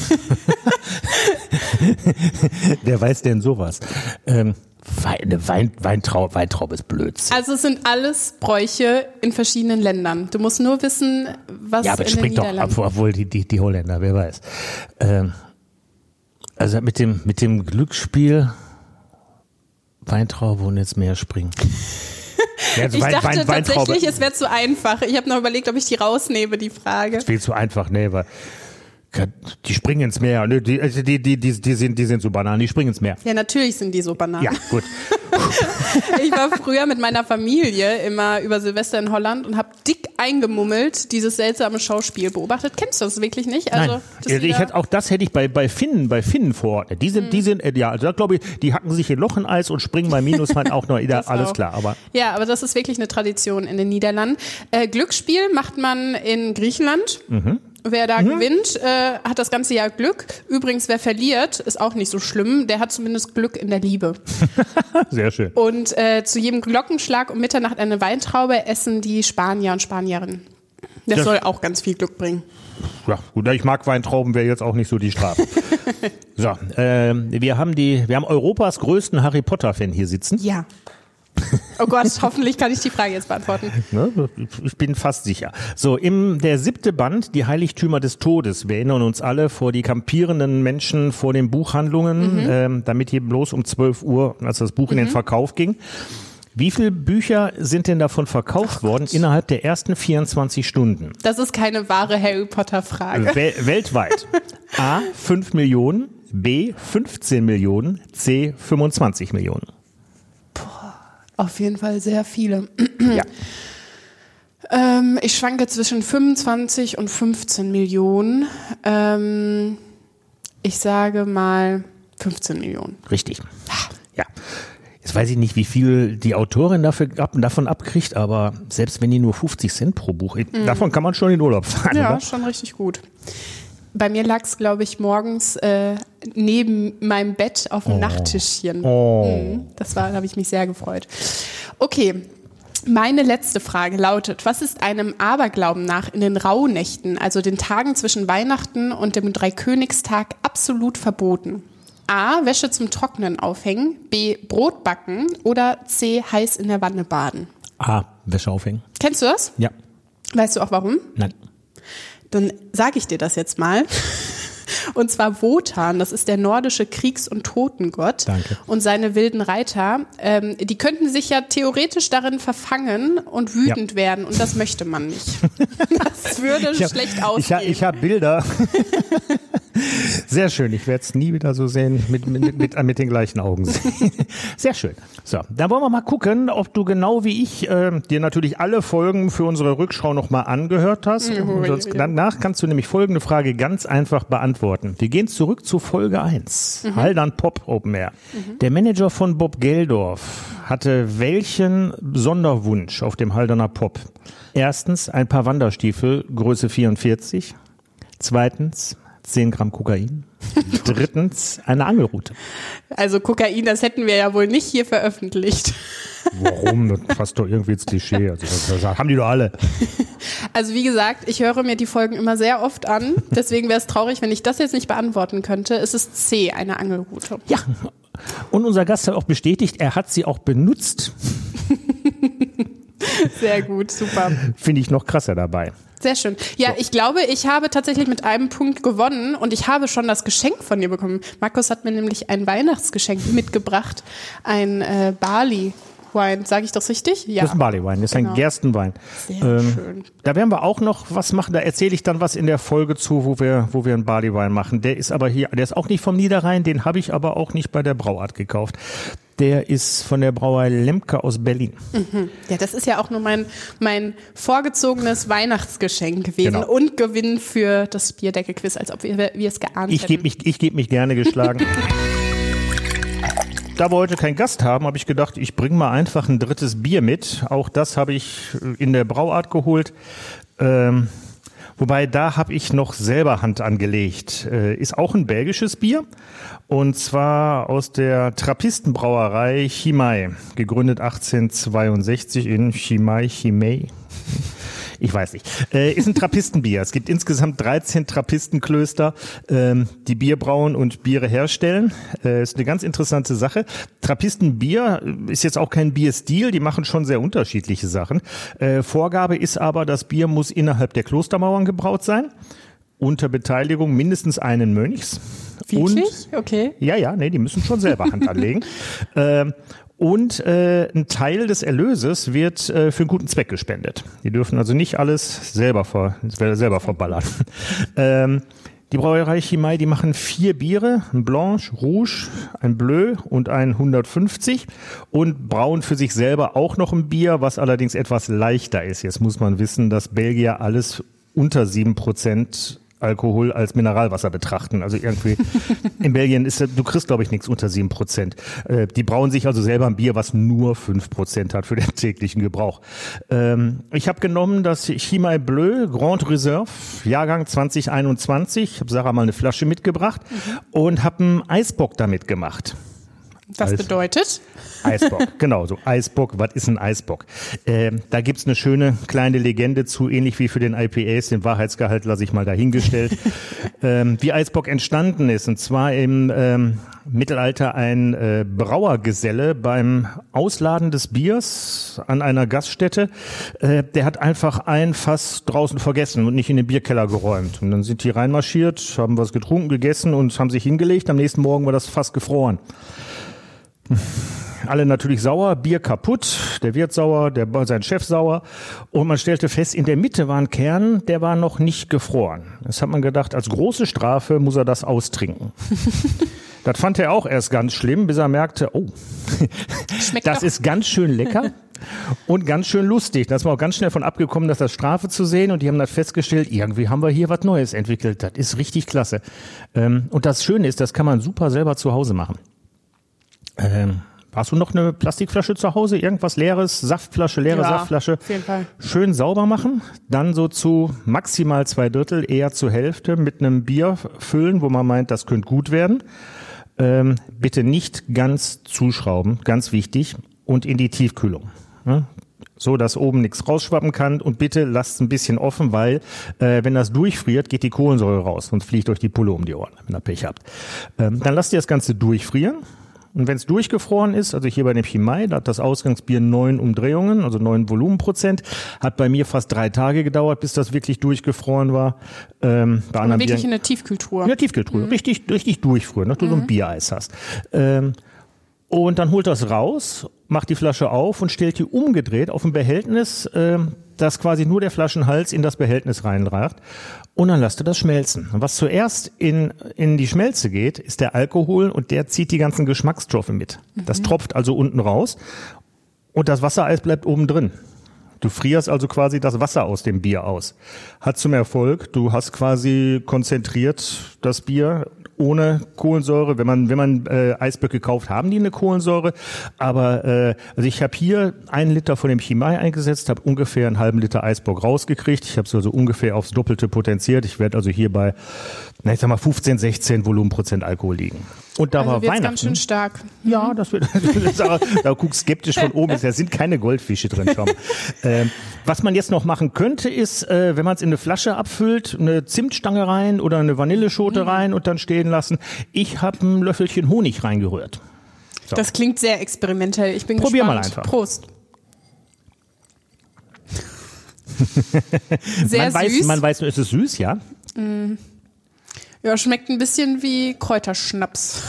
Wer weiß denn sowas? Ähm, Wein, eine Wein, Weintraube, Weintraube ist Blödsinn. Also es sind alles Bräuche in verschiedenen Ländern. Du musst nur wissen, was ja, aber in den springt doch ab, obwohl die, die, die Holländer, wer weiß. Ähm, also mit dem, mit dem Glücksspiel Weintraube und jetzt mehr springen. Ja, also Ich Wein- dachte Wein- Weintraube tatsächlich, es wäre zu einfach. Ich habe noch überlegt, ob ich die rausnehme, die Frage. viel zu einfach, nee, weil die springen ins Meer. Nö, Die, also die, die, die, die, sind, die sind so Bananen, die springen ins Meer. Ja, natürlich sind die so Bananen. Ja, gut. Ich war früher mit meiner Familie immer über Silvester in Holland und habe dick eingemummelt dieses seltsame Schauspiel beobachtet. Kennst du das wirklich nicht? Also Nein, ich hätte, auch das hätte ich bei, bei Finnen, bei Finnen verordnet. Die sind, die sind, äh, ja, also da glaube ich, die hacken sich in Loch in Eis und springen bei Minusfeind auch noch, ja, alles auch. klar, aber Ja, aber das ist wirklich eine Tradition in den Niederlanden. Äh, Glücksspiel macht man in Griechenland. Mhm. Wer da gewinnt, äh, hat das ganze Jahr Glück. Übrigens, wer verliert, ist auch nicht so schlimm. Der hat zumindest Glück in der Liebe. sehr schön. Und äh, zu jedem Glockenschlag um Mitternacht eine Weintraube essen die Spanier und Spanierinnen. Das Das- soll auch ganz viel Glück bringen. Ja, gut, ich mag Weintrauben, wäre jetzt auch nicht so die Strafe. so, äh, wir haben die, wir haben Europas größten Harry Potter Fan hier sitzen. Ja. Oh Gott, hoffentlich kann ich die Frage jetzt beantworten. Ne? Ich bin fast sicher. So, im der siebte Band, die Heiligtümer des Todes. Wir erinnern uns alle vor die kampierenden Menschen vor den Buchhandlungen, ähm, damit hier bloß um 12 Uhr, als das Buch in den Verkauf ging. Wie viele Bücher sind denn davon verkauft worden innerhalb der ersten 24 Stunden? Das ist keine wahre Harry Potter-Frage. Wel weltweit. A, 5 Millionen, B, 15 Millionen, C, 25 Millionen. Auf jeden Fall sehr viele. Ja. Ähm, ich schwanke zwischen 25 und 15 Millionen. Ähm, ich sage mal 15 Millionen. Richtig. Ja. Jetzt weiß ich nicht, wie viel die Autorin dafür, ab, davon abkriegt, aber selbst wenn die nur 50 Cent pro Buch, davon kann man schon in Urlaub fahren. Ja, oder? schon richtig gut. Bei mir lag es, glaube ich, morgens äh, neben meinem Bett auf dem Nachttischchen. Oh. Mhm, Das war, da habe ich mich sehr gefreut. Okay. Meine letzte Frage lautet, was ist einem Aberglauben nach in den Rauhnächten, also den Tagen zwischen Weihnachten und dem Dreikönigstag, absolut verboten? A. Wäsche zum Trocknen aufhängen, B. Brot backen oder C. heiß in der Wanne baden. A, Wäsche aufhängen. Kennst du das? Ja. Weißt du auch warum? Nein. Dann sage ich dir das jetzt mal. Und zwar Wotan, das ist der nordische Kriegs- und Totengott. Danke. Und seine wilden Reiter, ähm, die könnten sich ja theoretisch darin verfangen und wütend Ja. werden. Und das möchte man nicht. Das würde hab- schlecht Ich, hab- ich habe Bilder. Sehr schön. Ich werde es nie wieder so sehen, mit, mit, mit, mit den gleichen Augen sehen. Sehr schön. So, dann wollen wir mal gucken, ob du genau wie ich äh, dir natürlich alle Folgen für unsere Rückschau nochmal angehört hast. Und sonst, danach kannst du nämlich folgende Frage ganz einfach beantworten. Wir gehen zurück zu Folge 1. Haldern Pop Open Air. Der Manager von Bob Geldorf hatte welchen Sonderwunsch auf dem Halderner Pop? Erstens ein paar Wanderstiefel, Größe 44. Zweitens 10 Gramm Kokain. Drittens eine Angelrute. Also Kokain, das hätten wir ja wohl nicht hier veröffentlicht. Warum? Das passt doch irgendwie ins Klischee. Also das, das haben die doch alle. Also wie gesagt, ich höre mir die Folgen immer sehr oft an. Deswegen wäre es traurig, wenn ich das jetzt nicht beantworten könnte. Es ist C, eine Angelrute. Ja. Und unser Gast hat auch bestätigt, er hat sie auch benutzt. Sehr gut, super. Finde ich noch krasser dabei. Sehr schön. Ja, ich glaube, ich habe tatsächlich mit einem Punkt gewonnen und ich habe schon das Geschenk von dir bekommen. Markus hat mir nämlich ein Weihnachtsgeschenk mitgebracht. Ein äh, Barley Wine. Sage ich das richtig? Ja. Das ist ein Barleywein, das ist Genau. ein Gerstenwein. Sehr Ähm, schön. Da werden wir auch noch was machen. Da erzähle ich dann was in der Folge zu, wo wir, wo wir einen Barleywein machen. Der ist aber hier, der ist auch nicht vom Niederrhein, den habe ich aber auch nicht bei der Brauart gekauft. Der ist von der Brauerei Lemke aus Berlin. Ja, das ist ja auch nur mein, mein vorgezogenes Weihnachtsgeschenk gewesen Genau. und Gewinn für das Bierdeckel-Quiz, als ob wir, wir es geahnt Ich hätten. gebe mich, ich geb mich gerne geschlagen. Da wir heute keinen Gast haben, habe ich gedacht, ich bringe mal einfach ein drittes Bier mit. Auch das habe ich in der Brauart geholt. Ähm, wobei da habe ich noch selber Hand angelegt. Äh, ist auch ein belgisches Bier. Und zwar aus der Trappistenbrauerei Chimay, gegründet 1862 in Chimay, Chimay. Ich weiß nicht. Äh, ist ein Trappistenbier. Es gibt insgesamt 13 Trappistenklöster, ähm, die Bier brauen und Biere herstellen. Äh, ist eine ganz interessante Sache. Trappistenbier ist jetzt auch kein Bierstil. Die machen schon sehr unterschiedliche Sachen. Äh, Vorgabe ist aber, das Bier muss innerhalb der Klostermauern gebraut sein. Unter Beteiligung mindestens einen Mönchs. Und Wirklich? Okay. ja, ja, nee, die müssen schon selber Hand anlegen. ähm, und äh, ein Teil des Erlöses wird äh, für einen guten Zweck gespendet. Die dürfen also nicht alles selber, ver, selber verballern. ähm, die Brauerei Chimay, die machen vier Biere, ein Blanche, Rouge, ein Bleu und ein 150 und brauen für sich selber auch noch ein Bier, was allerdings etwas leichter ist. Jetzt muss man wissen, dass Belgier alles unter sieben Prozent Alkohol als Mineralwasser betrachten. Also irgendwie in Belgien ist, du kriegst glaube ich nichts unter sieben Prozent. Äh, die brauen sich also selber ein Bier, was nur fünf Prozent hat für den täglichen Gebrauch. Ähm, ich habe genommen das Chimay Bleu Grand Reserve, Jahrgang 2021. Ich habe Sarah mal eine Flasche mitgebracht und habe einen Eisbock damit gemacht. Das Also- bedeutet? Eisbock, genau so. Eisbock, was ist ein Eisbock? Ähm, da gibt's eine schöne kleine Legende zu, ähnlich wie für den IPAs. Den Wahrheitsgehalt lasse ich mal dahingestellt. ähm, wie Eisbock entstanden ist. Und zwar im ähm, Mittelalter ein äh, Brauergeselle beim Ausladen des Biers an einer Gaststätte. Äh, der hat einfach ein Fass draußen vergessen und nicht in den Bierkeller geräumt. Und dann sind die reinmarschiert, haben was getrunken, gegessen und haben sich hingelegt. Am nächsten Morgen war das Fass gefroren. Alle natürlich sauer, Bier kaputt, der Wirt sauer, der, sein Chef sauer. Und man stellte fest, in der Mitte war ein Kern, der war noch nicht gefroren. Das hat man gedacht, als große Strafe muss er das austrinken. das fand er auch erst ganz schlimm, bis er merkte, oh, das ist ganz schön lecker. Und ganz schön lustig. Da ist man auch ganz schnell von abgekommen, das als Strafe zu sehen. Und die haben dann festgestellt, irgendwie haben wir hier was Neues entwickelt. Das ist richtig klasse. Ähm, und das Schöne ist, das kann man super selber zu Hause machen. Hast du noch eine Plastikflasche zu Hause? Irgendwas leeres? Saftflasche, leere Ja, Saftflasche? auf jeden Fall. Schön sauber machen. Dann so zu maximal zwei Drittel, eher zur Hälfte mit einem Bier füllen, wo man meint, das könnte gut werden. Ähm, bitte nicht ganz zuschrauben, ganz wichtig. Und in die Tiefkühlung. Ne? So, dass oben nichts rausschwappen kann. Und bitte lasst es ein bisschen offen, weil äh, wenn das durchfriert, geht die Kohlensäure raus und fliegt euch die Pulle um die Ohren, wenn ihr Pech habt. Ähm, dann lasst ihr das Ganze durchfrieren. Und wenn es durchgefroren ist, also hier bei dem Chimay, da hat das Ausgangsbier neun Umdrehungen, also neun Volumenprozent, hat bei mir fast drei Tage gedauert, bis das wirklich durchgefroren war. Ähm, bei Aber anderen wirklich Bieren- in der Tiefkühltruhe. ja, Tiefkühltruhe. Richtig, richtig durchfrieren, dass du so ein Biereis hast. Ähm, und dann holt das raus, macht die Flasche auf und stellt die umgedreht auf ein Behältnis, ähm, das quasi nur der Flaschenhals in das Behältnis reinragt. Und dann lasst ihr das schmelzen. Und was zuerst in, in die Schmelze geht, ist der Alkohol und der zieht die ganzen Geschmacksstoffe mit. Das tropft also unten raus und das Wassereis bleibt oben drin. Du frierst also quasi das Wasser aus dem Bier aus. Hat zum Erfolg, du hast quasi konzentriert das Bier ohne Kohlensäure. Wenn man wenn man äh, Eisböcke kauft, haben die eine Kohlensäure. Aber äh, also ich habe hier einen Liter von dem Chimay eingesetzt, habe ungefähr einen halben Liter Eisbock rausgekriegt. Ich habe es also ungefähr aufs Doppelte potenziert. Ich werde also hier bei, na ich sag mal 15, 16 Volumenprozent Alkohol liegen. Und da Also war Weihnachten. ganz schön stark. Ja, das wird. da, da guckst skeptisch von oben. Da sind keine Goldfische drin. Ähm, was man jetzt noch machen könnte, ist, äh, wenn man es in eine Flasche abfüllt, eine Zimtstange rein oder eine Vanilleschote rein und dann stehen lassen. Ich habe ein Löffelchen Honig reingerührt. So. Das klingt sehr experimentell. Ich bin Probier mal gespannt. einfach. Prost. Sehr man weiß, süß. man weiß, es ist süß, ja. ja, schmeckt ein bisschen wie Kräuterschnaps.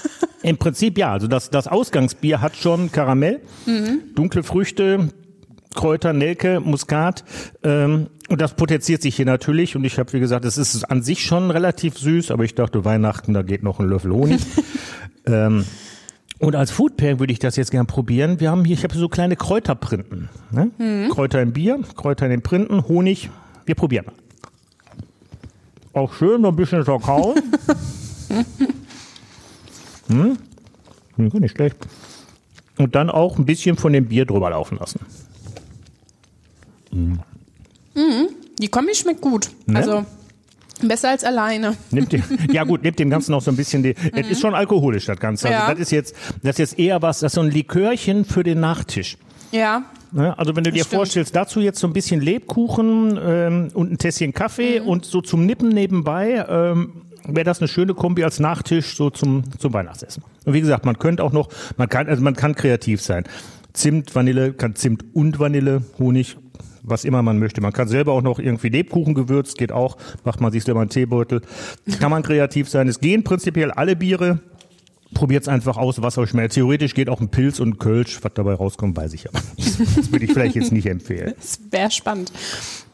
Im Prinzip ja. Also das, das Ausgangsbier hat schon Karamell, dunkle Früchte, Kräuter, Nelke, Muskat. Ähm, und das potenziert sich hier natürlich. Und ich habe, wie gesagt, es ist an sich schon relativ süß, aber ich dachte, Weihnachten, da geht noch ein Löffel Honig. ähm, und als Food Pairing würde ich das jetzt gern probieren. Wir haben hier, ich habe so kleine Kräuterprinten. Ne? Kräuter im Bier, Kräuter in den Printen, Honig. Wir probieren mal. Auch schön, noch ein bisschen Kakao. hm? Hm, Nicht schlecht. Und dann auch ein bisschen von dem Bier drüber laufen lassen. Die Kombi schmeckt gut. Ne? Also besser als alleine. Nimmt dem, ja gut, nimmt dem Ganzen noch so ein bisschen die, es ist schon alkoholisch, das Ganze. Also Ja. das ist jetzt, das ist jetzt eher was, das ist so ein Likörchen für den Nachtisch. Ja. Ne? Also wenn du dir stimmt. vorstellst, dazu jetzt so ein bisschen Lebkuchen ähm, und ein Tässchen Kaffee und so zum Nippen nebenbei, ähm, wäre das eine schöne Kombi als Nachtisch so zum, zum Weihnachtsessen. Und wie gesagt, man könnte auch noch, man kann, also man kann kreativ sein. Zimt, Vanille, kann Zimt und Vanille, Honig, was immer man möchte. Man kann selber auch noch irgendwie Lebkuchen gewürzt, geht auch, macht man sich selber einen Teebeutel. Kann man kreativ sein. Es gehen prinzipiell alle Biere. Probiert's einfach aus, was euch schmeckt. Theoretisch geht auch ein Pilz und ein Kölsch. Was dabei rauskommt, weiß ich aber nicht. Das würde ich vielleicht jetzt nicht empfehlen. Das wäre spannend.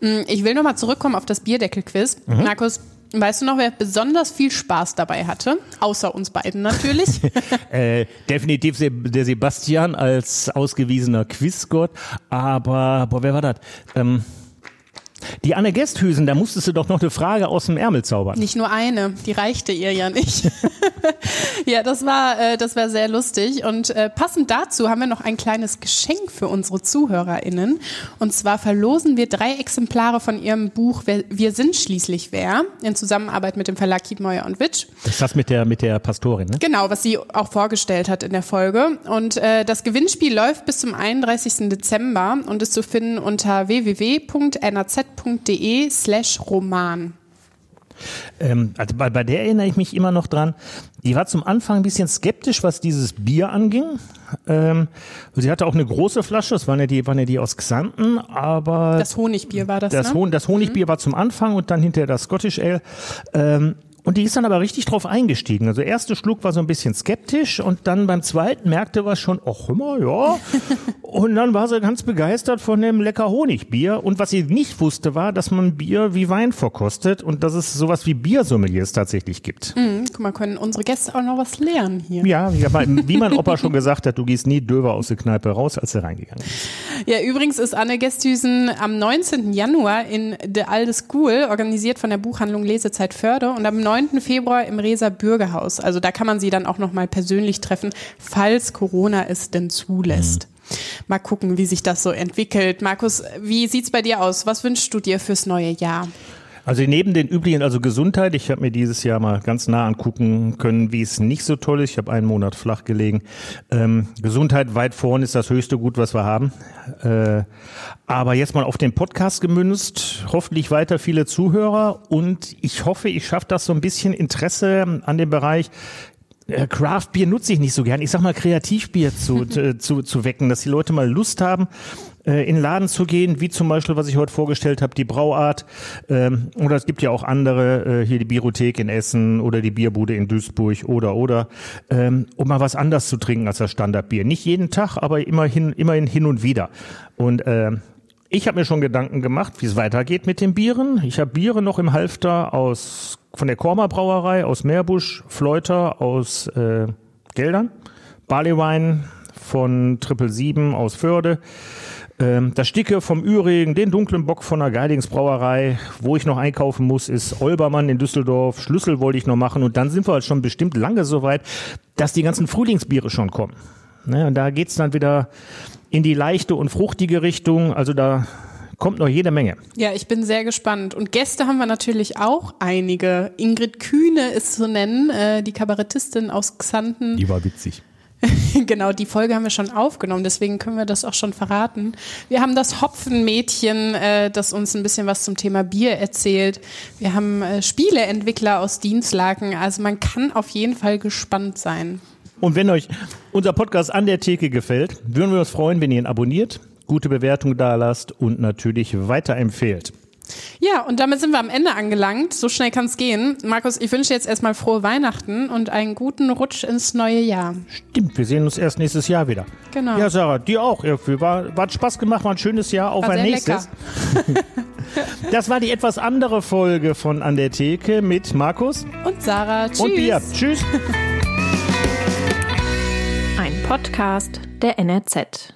Mm, Ich will nochmal zurückkommen auf das Bierdeckel-Quiz. Mhm. Markus, weißt du noch, wer besonders viel Spaß dabei hatte? Außer uns beiden natürlich. Äh, definitiv der Sebastian als ausgewiesener Quizgott. Aber, boah, wer war das? Ähm, die Anne Gesthüsen, da musstest du doch noch eine Frage aus dem Ärmel zaubern. Nicht nur eine, die reichte ihr ja nicht. ja, das war, äh, das war sehr lustig. Und äh, passend dazu haben wir noch ein kleines Geschenk für unsere ZuhörerInnen. Und zwar verlosen wir drei Exemplare von ihrem Buch Wir sind schließlich wer in Zusammenarbeit mit dem Verlag Kiedmeuer und Witsch. Das ist das mit der, mit der Pastorin, ne? Genau, was sie auch vorgestellt hat in der Folge. Und äh, das Gewinnspiel läuft bis zum 31. Dezember und ist zu finden unter www.naz.de slash Roman. Ähm, also bei, bei der erinnere ich mich immer noch dran. Die war zum Anfang ein bisschen skeptisch, was dieses Bier anging. Ähm, sie hatte auch eine große Flasche, das waren ja die, waren ja die aus Xanten, aber Das Honigbier war das, das, ne? Hon das Honigbier war zum Anfang und dann hinterher das Scottish Ale. Ähm, und die ist dann aber richtig drauf eingestiegen. Also erste Schluck war so ein bisschen skeptisch und dann beim zweiten merkte was schon, ach immer, ja. und dann war sie ganz begeistert von dem lecker Honigbier. Und was sie nicht wusste, war, dass man Bier wie Wein verkostet und dass es sowas wie Biersommeliers tatsächlich gibt. Hm, guck mal, können unsere Gäste auch noch was lernen hier. Ja, wie, aber wie mein Opa schon gesagt hat, du gehst nie döver aus der Kneipe raus, als er reingegangen ist. Ja, übrigens ist Anne Gesthüsen am 19. Januar in The Alde School, organisiert von der Buchhandlung Lesezeit Förde und am 9. Februar im Reser Bürgerhaus. Also da kann man sie dann auch nochmal persönlich treffen, falls Corona es denn zulässt. Mal gucken, wie sich das so entwickelt. Markus, wie sieht's bei dir aus? Was wünschst du dir fürs neue Jahr? Also neben den üblichen, also Gesundheit, ich habe mir dieses Jahr mal ganz nah angucken können, wie es nicht so toll ist. Ich habe einen Monat flach gelegen. Ähm, Gesundheit weit vorne ist das höchste Gut, was wir haben. Äh, aber jetzt mal auf den Podcast gemünzt, hoffentlich weiter viele Zuhörer und ich hoffe, ich schaffe das so ein bisschen Interesse an dem Bereich äh, Craft Bier nutze ich nicht so gern. Ich sag mal Kreativbier zu, äh, zu, zu wecken, dass die Leute mal Lust haben, äh, in den Laden zu gehen, wie zum Beispiel, was ich heute vorgestellt habe, die Brauart. Ähm, oder es gibt ja auch andere, äh, hier die Biothek in Essen oder die Bierbude in Duisburg oder oder, ähm, um mal was anders zu trinken als das Standardbier. Nicht jeden Tag, aber immerhin, immerhin hin und wieder. Und äh, ich habe mir schon Gedanken gemacht, wie es weitergeht mit den Bieren. Ich habe Biere noch im Halfter aus von der Korma Brauerei aus Meerbusch, Fleuter aus äh, Geldern, Barleywein von Triple Sieben aus Förde, das Sticke vom Ürigen, den dunklen Bock von der Geidingsbrauerei. Wo ich noch einkaufen muss, ist Olbermann in Düsseldorf. Schlüssel wollte ich noch machen. Und dann sind wir halt schon bestimmt lange so weit, dass die ganzen Frühlingsbiere schon kommen. Ne, und da geht's dann wieder in die leichte und fruchtige Richtung. Also da kommt noch jede Menge. Ja, ich bin sehr gespannt. Und Gäste haben wir natürlich auch einige. Ingrid Kühne ist zu nennen, äh, die Kabarettistin aus Xanten. Die war witzig. genau, die Folge haben wir schon aufgenommen, deswegen können wir das auch schon verraten. Wir haben das Hopfenmädchen, äh, das uns ein bisschen was zum Thema Bier erzählt. Wir haben äh, Spieleentwickler aus Dienstlaken, also man kann auf jeden Fall gespannt sein. Und wenn euch unser Podcast an der Theke gefällt, würden wir uns freuen, wenn ihr ihn abonniert, gute Bewertung da lasst und natürlich weiterempfehlt. Ja, und damit sind wir am Ende angelangt. So schnell kann es gehen. Markus, ich wünsche jetzt erstmal frohe Weihnachten und einen guten Rutsch ins neue Jahr. Stimmt, wir sehen uns erst nächstes Jahr wieder. Genau. Ja, Sarah, dir auch irgendwie. War, war Spaß gemacht, war ein schönes Jahr. Auf War ein sehr nächstes. Das war die etwas andere Folge von An der Theke mit Markus Und Sarah, tschüss. und Bia. Tschüss. Ein Podcast der NRZ.